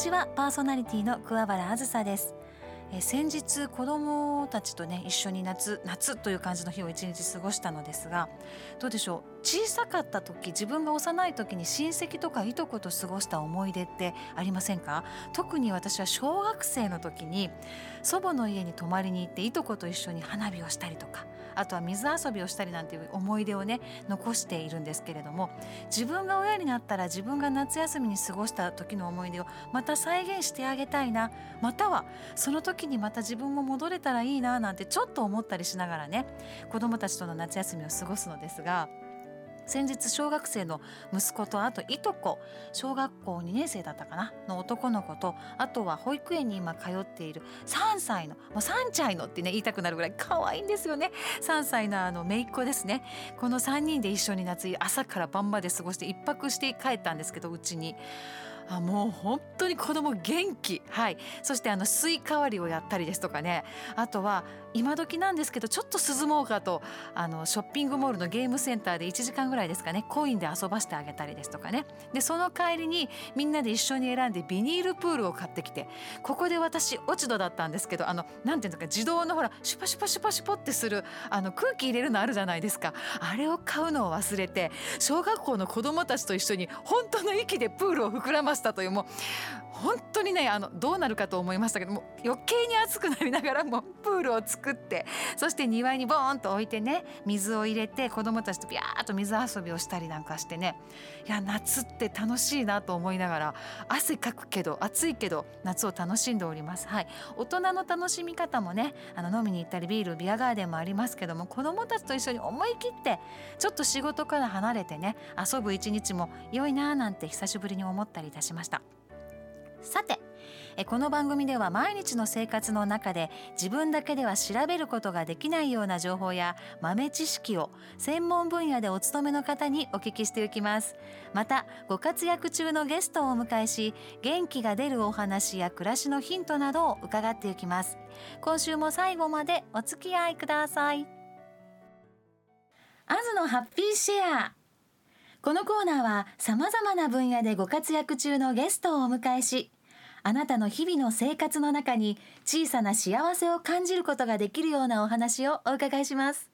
ちは。パーソナリティの桑原あずさです。え先日子供たちとね一緒に夏夏という感じの日を一日過ごしたのですがどうでしょう？小さかった時自分が幼い時に親戚とかいとこと過ごした思い出ってありませんか？特に私は小学生の時に祖母の家に泊まりに行っていとこと一緒に花火をしたりとかあとは水遊びをしたりなんていう思い出をね残しているんですけれども自分が親になったら自分が夏休みに過ごした時の思い出をまた再現してあげたいなまたはその時にまた自分も戻れたらいいななんてちょっと思ったりしながらね子どもたちとの夏休みを過ごすのですが。先日小学生の息子とあといとこ小学校2年生だったかなの男の子とあとは保育園に今通っている3歳のもう3歳のってね言いたくなるぐらい可愛いんですよね。3歳のあの姪っ子ですね。この3人で一緒に夏朝から晩まで過ごして1泊して帰ったんですけどうちに。あもう本当に子供元気。はい。そしてあのスイカ割りをやったりですとかね。あとは今時なんですけどちょっと涼もうかとあのショッピングモールのゲームセンターで1時間ぐらいですかねコインで遊ばしてあげたりですとかね。でその帰りにみんなで一緒に選んでビニールプールを買ってきてここで私落ち度だったんですけどあのなんていうんですか自動のほらシュパシュパシュパシュポってするあの空気入れるのあるじゃないですか。あれを買うのを忘れて小学校の子供たちと一緒に本当の息でプールを膨らましたというもう本当にねあのどうなるかと思いましたけども余計に暑くなりながらもプールを作ってそして庭にボーンと置いてね水を入れて子どもたちとビャーっと水遊びをしたりなんかしてねいや夏って楽しいなと思いながら汗かくけど暑いけど夏を楽しんでおります。はい、大人の楽しみ方もねあの飲みに行ったりビールビアガーデンもありますけども子どもたちと一緒に思い切ってちょっと仕事から離れてね遊ぶ一日も良いなーなんて久しぶりに思ったりいたしました。さてこの番組では毎日の生活の中で自分だけでは調べることができないような情報や豆知識を専門分野でお勤めの方にお聞きしていきます。またご活躍中のゲストをお迎えし元気が出るお話や暮らしのヒントなどを伺っていきます。今週も最後までお付き合いください。アズのハッピーシェア。このコーナーは様々な分野でご活躍中のゲストをお迎えしあなたの日々の生活の中に小さな幸せを感じることができるようなお話をお伺いします。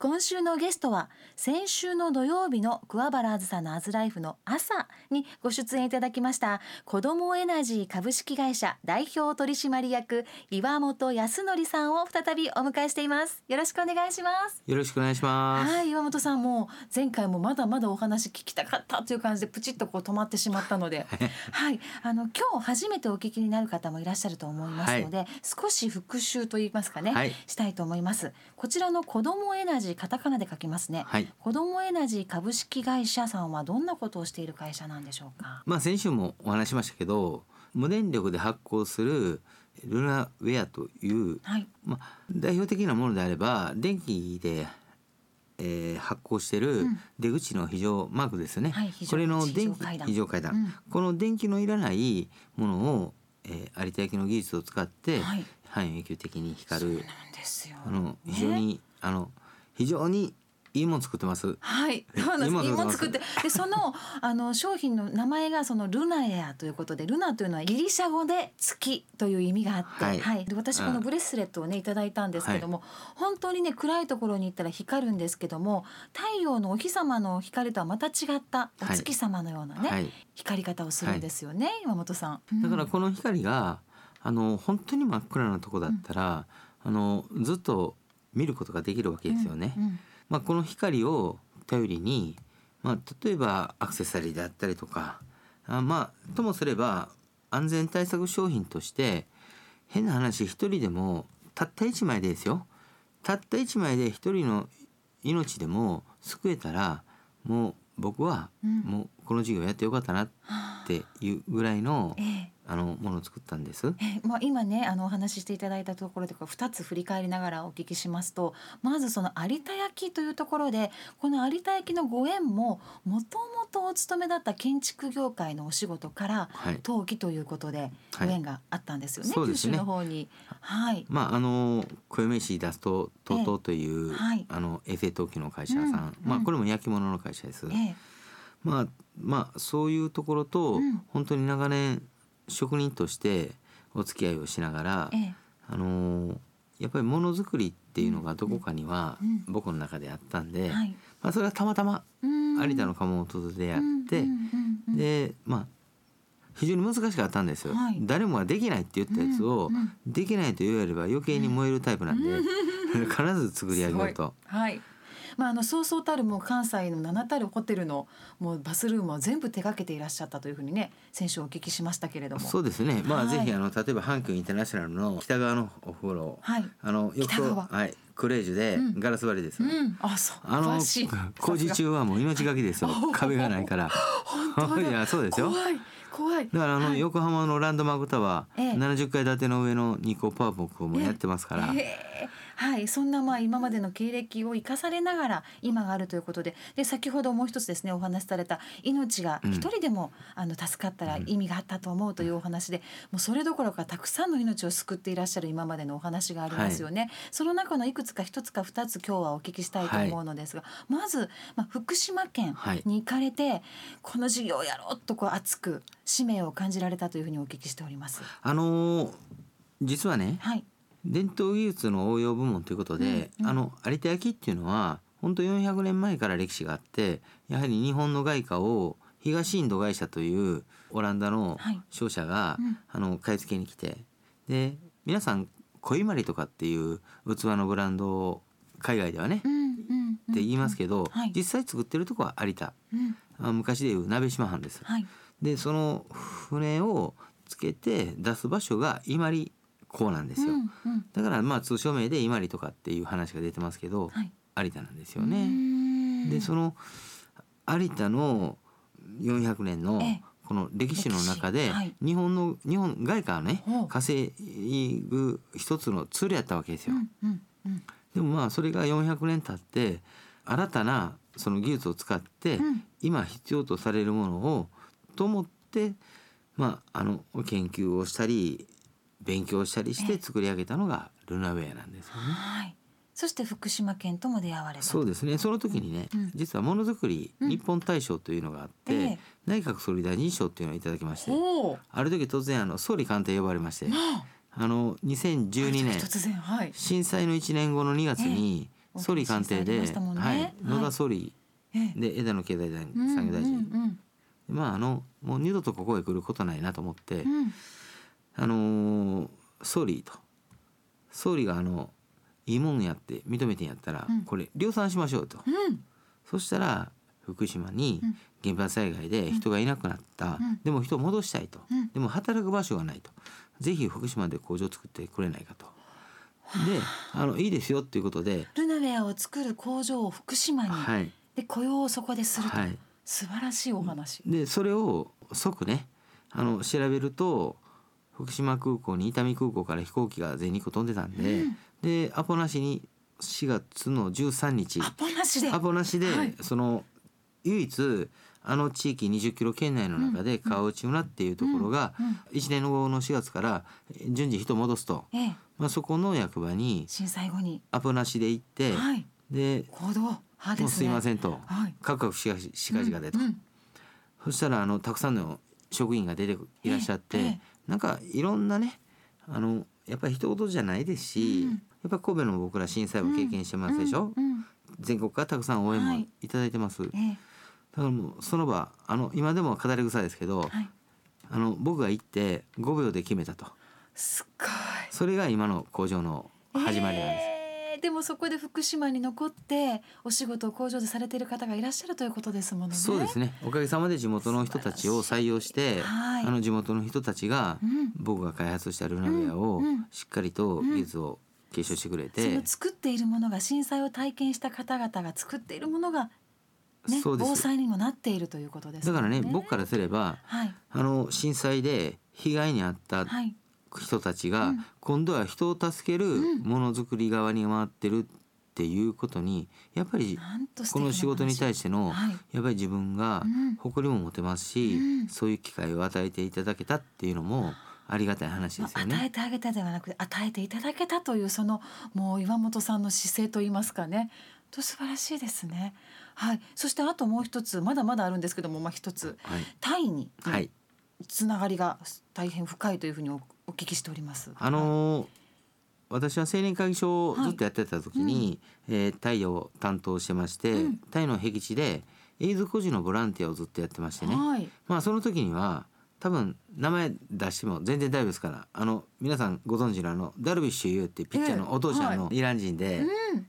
今週のゲストは先週の土曜日の桑原あずさのアズライフの朝にご出演いただきました子どもエナジー株式会社代表取締役岩本康則さんを再びお迎えしています。よろしくお願いします。よろしくお願いします。はい岩本さんも前回もまだまだお話聞きたかったという感じでプチッとこう止まってしまったので。はいあの今日初めてお聞きになる方もいらっしゃると思いますので、はい、少し復習と言いますかね、はい、したいと思います。こちらの子どもエナジージーカタカナで書きますね、はい、子どもエナジー株式会社さんはどんなことをしている会社なんでしょうか？まあ先週もお話しましたけど無電力で発行するルナウェアという、はい、まあ、代表的なものであれば電気で、えー、発行してる出口の非常マークですね、はい、これの電気非常階段、うん、この電気のいらないものを、えー、有田焼の技術を使って、はい、半永久的に光る。あの非常に、あの非常にいいもん作ってます。はい、そうなんです。いいもん作って、でその あの商品の名前がそのルナエアということで、ルナというのはギリシャ語で月という意味があって、はい。はい、で私このブレスレットをねいただいたんですけども、はい、本当にね暗いところに行ったら光るんですけども、太陽のお日様の光とはまた違ったお月様のようなね、はい、光り方をするんですよね、岩本さん。だからこの光があの本当に真っ暗なとこだったら、うん、あのずっと見ることができるわけですよね。うんうん、まあ、この光を頼りに、まあ、例えばアクセサリーであったりとかあまあともすれば安全対策商品として変な話一人でもたった1枚でですよ。たった1枚で一人の命でも救えたらもう僕はもうこの授業やってよかったなっていうぐらいの、ええあのものを作ったんです。えまあ、今ねあのお話ししていただいたところで2つ振り返りながらお聞きしますとまずその有田焼というところでこの有田焼のご縁ももともとお勤めだった建築業界のお仕事から登記ということでご縁があったんですよね、はい、九州の方に。はい、まああの小梅市ダスト TOTO という、えはい、あの衛星陶器の会社さん、うん、まあこれも焼き物の会社です。えまあまあそういうところと、本当に長年職人としてお付き合いをしながら、ええ。あのーやっぱりものづくりっていうのがどこかにはうん僕の中であったんで、はい。まあ、それはたまたまうん。有田の窯元でやって、でまあ非常に難しかったんですよ、はい。誰もができないって言ったやつを、できないと言われれば余計に燃えるタイプなんで、必ず作り上げようと。はい。まああのそうそうたるもう関西の名だたるホテルのもうバスルームを全部手掛けていらっしゃったというふうにね先週お聞きしましたけれども。そうですね。まあ、はいぜひあの例えば阪急インターナショナルの北側のお風呂、はい。あの浴槽北側はいクレージュでうんガラス張りです。うん。あそう。あの。工事中はもう命がけですよお。壁がないから。本当だいやそうですよ。怖い怖い。だからあの、はい横浜のランドマークタワー、ええ70階建ての上のニコパーボックもやってますから、へえはい、そんなまあ今までの経歴を生かされながら今があるということでで先ほどもう一つですねお話しされた命がうん。一人でも、あの助かったら意味があったと思うというお話で、もうそれどころかたくさんの命を救っていらっしゃる今までのお話がありますよね、その中のいくつか一つか二つ今日はお聞きしたいと思うのですが、まず、まあ、福島県はい。に行かれて、この事業をやろうとこう熱く使命を感じられたというふうにお聞きしております。あのー実はねはい、伝統技術の応用部門ということで、うんうん。あの有田焼っていうのは本当400年前から歴史があってやはり日本の外貨を東インド会社というオランダのはい。商社が、うん。あの買い付けに来てで皆さん小伊万里とかっていう器のブランドを海外ではね、うんうんうん。って言いますけど、はい。実際作ってるとこは有田。うん。あ昔でいう鍋島藩です。はい。でその船をつけて出す場所が伊万里港なんですよ。うんうん。だからまあ通称名で伊万里とかっていう話が出てますけど、はい。有田なんですよね。んでその有田の400年のええ。この歴史の中で歴史。はい。日本の日本外貨をね稼ぐ一つのツールやったわけですよ。うんうんうん。でもまあそれが400年経って新たなその技術を使ってうん。今必要とされるものをと思ってまああの研究をしたり勉強したりして作り上げたのがルナウェアなんですよね。はい。そして福島県とも出会われた。そうですね。その時にね、うん。実はものづくりうん。日本大賞というのがあって、ええ。内閣総理大臣賞っていうのをいただきまして。ある時突然あの総理官邸呼ばれましてなあ。の2012あ年突然はい。震災の1年後の2月にええ。総理官邸で、したもんね。はいはい。野田総理ええ。で枝野経済産業大臣、うんうんまああのもう二度とここへ来ることないなと思って、うんあのー総理と。総理があのいいもんやって認めてんやったら、うん。これ量産しましょうと、うん。そしたら福島にうん。原発災害で人がいなくなった、うん。でも人を戻したいと、うん。でも働く場所がないと。ぜひ福島で工場を作ってくれないかと。であのいいですよっていうことで、ルナウェアを作る工場を福島に、はい。で雇用をそこですると、はい、素晴らしいお話。でそれを即ねあの調べると福島空港に伊丹空港から飛行機が全日空飛んでたんで、うん。でアポなしに4月の13日。アポなしで。アポなしで、はい。その唯一あの地域20キロ圏内の中で川内村っていうところがうん。うん。1年後の4月から順次人を戻すと、ええ。まあ、そこの役場に震災後に。アポなしで行って、はい。で行動。派「もうすですね。いません」と。はい。「カクカクしかししかじかで」と、うん。うん。そしたらあのたくさんの職員が出ていらっしゃって、ええええなんかいろんなねあのやっぱり一言じゃないですし、うん。やっぱ神戸の僕ら震災も経験してますでしょ、うんうん全国からたくさん応援もはい。いただいてます、だえ。えからもうその場あの今でも語り草ですけど、はい。あの僕が行って5秒で決めたと。すっごい。それが今の工場の始まりなんです、えーでもそこで福島に残ってお仕事を工場でされている方がいらっしゃるということですものね。そうですね。おかげさまで地元の人たちを採用して、はい。あの地元の人たちがうん。僕が開発したルナウェアをうん。うん。しっかりと技術を継承してくれそて、の作っているものが震災を体験した方々が作っているものが、ね、そうです。防災にもなっているということですだからね僕からすればはい。あの震災で被害に遭ったはい人たちが、うん。今度は人を助けるうん。ものづくり側に回ってるっていうことにやっぱりこの仕事に対してのはい。やっぱり自分がうん。誇りも持てますし、うん。そういう機会を与えていただけたっていうのもありがたい話ですよまあ与えね。てあげたではなく与えていただけたというそのもう岩本さんの姿勢といいますかね。と素晴らしいですね。はい。そしてあともう一つまだまだあるんですけどもまあ一つ。はい、タイにはい、つながりが大変深いというふうにおお聞きしております。あのー私は青年会議所をずっとやってた時に、えータイを担当してまして、うん。タイの僻地でエイズ孤児のボランティアをずっとやってましてね、はい、まあその時には多分名前出しても全然大丈夫ですからあの皆さんご存知のあのダルビッシュ有っていうピッチャーのお父ちゃんのイラン人で、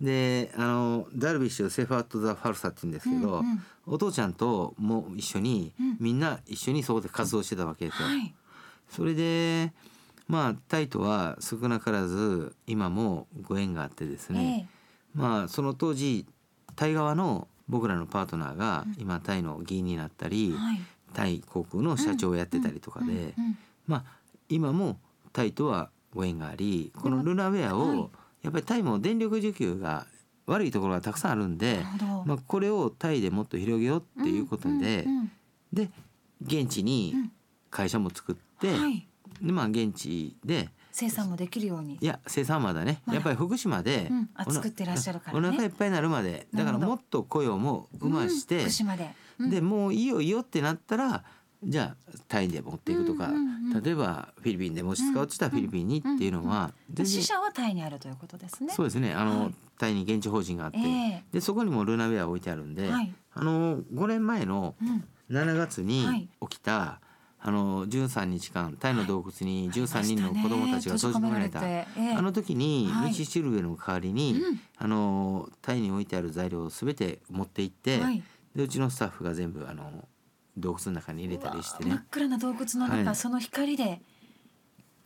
うん、であのダルビッシュセファート・ザ・ファルサって言うんですけど、うんうん。お父ちゃんとも一緒に、うん。みんな一緒にそこで活動してたわけですよ。はい、それでまあタイとは少なからず今もご縁があってですね、まあその当時タイ側の僕らのパートナーが今タイの議員になったり、ええはい、タイ航空の社長をやってたりとかで、うん。うん。まあ今もタイとはご縁がありこのルナウェアはい。をやっぱりタイも電力需給が悪いところがたくさんあるんで。まあ、これをタイでもっと広げようっていうことで、うん。うん。で現地にうん。会社も作っうて、んはい、でまあ現地で。生産もできるように。い。や生産まだね。まだ。やっぱり福島で、うん作ってらっしゃるからね。お腹いっぱいになるまで。だからもっと雇用も生まして、うん福島で。うん。でもういいよいいよってなったらじゃあタイで持っていくとか、うんうんうん例えばフィリピンでもし使うって言ったらフィリピンにっていうのは全然。支社はタイにあるということですね。そうですね。あの、はい。タイに現地法人があって、えでそこにもルナウェア置いてあるんで、はい。あの5年前のうん。7月にはい。起きた、あの13日間タイの洞窟に13人の子供たちが閉じ込められた、ええ。あの時にはい。道しるべの代わりに、うん。あのタイに置いてある材料を全て持って行って、はい。でうちのスタッフが全部あの洞窟の中に入れたりしてね。真っ暗な洞窟の中、はい。その光で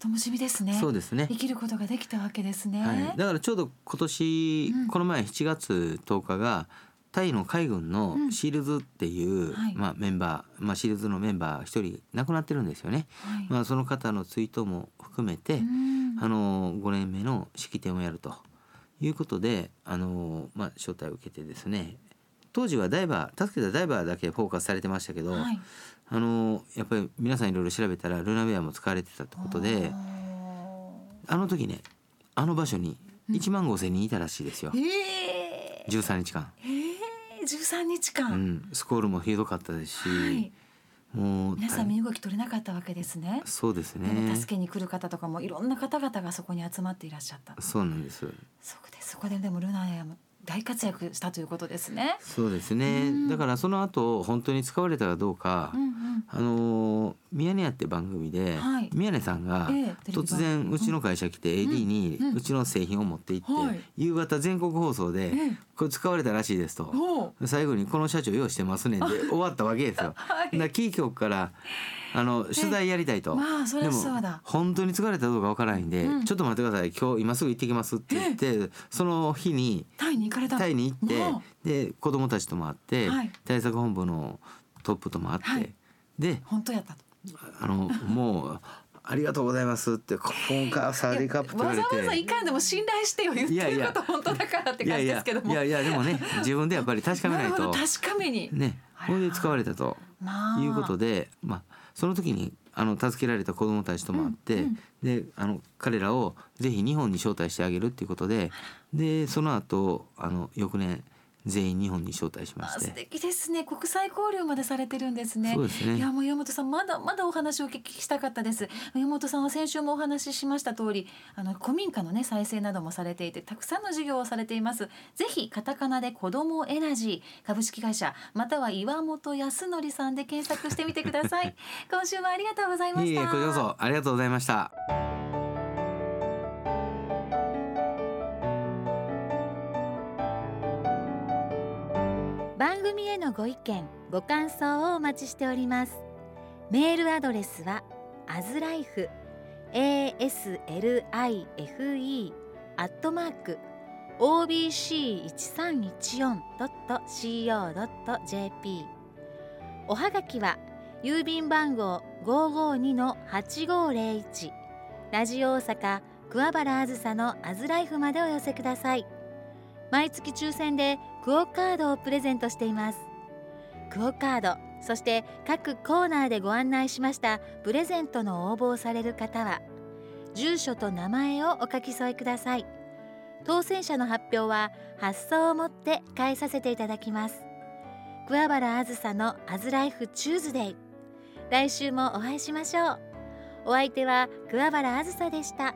灯火ですね。そうですね。生きることができたわけですね。はい、だからちょうど今年、うん。この前7月10日がタイの海軍のうん。シールズっていう、はい。まあ、メンバー、まあ、シールズのメンバー一人亡くなってるんですよね。はい。まあ、その方の追悼も含めて、うん。あの5年目の式典をやるということであの、まあ、招待を受けてですね。当時はダイバー助けたダイバーだけフォーカスされてましたけど、はい。あのやっぱり皆さんいろいろ調べたらルナウェアも使われてたってことであの時ねあの場所に1万5千人いたらしいですよ、おー。ええ13日間、ええ13日う間、ん、スコールもひどかったですし、はい、もう皆さん身動き取れなかったわけですね。そうですね。助けに来る方とかもいろんな方々がそこに集まっていらっしゃった。そうなんです。そこでそこででもルナヤも大活躍したということですね。そうですね、うん。だからその後本当に使われたかどうか、うんうん。あのー「ミヤネ屋」って番組で、はい。宮根さんが突然うちの会社来て AD にうちの製品を持って行って、はい。夕方全国放送でええ「これ使われたらしいです」と。最後に「この社長用意してますねん」で終わったわけですよ。はい。キー局からあの取材やりたいと。まあでも本当に疲れたかどうかわからないんで、うん。ちょっと待ってください。今日今すぐ行ってきますって言って、その日にタイに行かれたの？タイに行ってもで子供たちとも会って、はい。対策本部のトップとも会って、はい。でう本当やったと。あのもう「ありがとうございます」って今回はサーディーカップって言われわざわざていかんでも信頼してよ言ってること本当だからって感じですけども。いやいやでもね自分でやっぱり確かめないと。確かめに。ねこれで使われたとまあいうことでまあその時にあの助けられた子どもたちとも会って、うんであの彼らをぜひ日本に招待してあげるっていうことででその後あの翌年全員日本に招待しまして。敵ですね。国際交流までされてるんですね。そうですね。いやもう山本さんまだまだお話をお聞きしたかったです。山本さんは先週もお話ししました通りあの古民家のね再生などもされていてたくさんの事業をされています。ぜひカタカナで子どもエナジー株式会社または岩本康則さんで検索してみてください。今週もありがとうございました。こちらこそありがとうございました。番組へのご意見ご感想をお待ちしております。メールアドレスはアズライフ aslife アットマーク obc1314.co.jp おはがきは郵便番号552-8501ラジオ大阪桑原あずさのアズライフまでお寄せください。毎月抽選でクオカードをプレゼントしています。クオカードそして各コーナーでご案内しましたプレゼントの応募をされる方は住所と名前をお書き添えください。当選者の発表は発送をもって返させていただきます。桑原あずさのアズライフチューズデイ。来週もお会いしましょう。お相手は桑原あずさでした。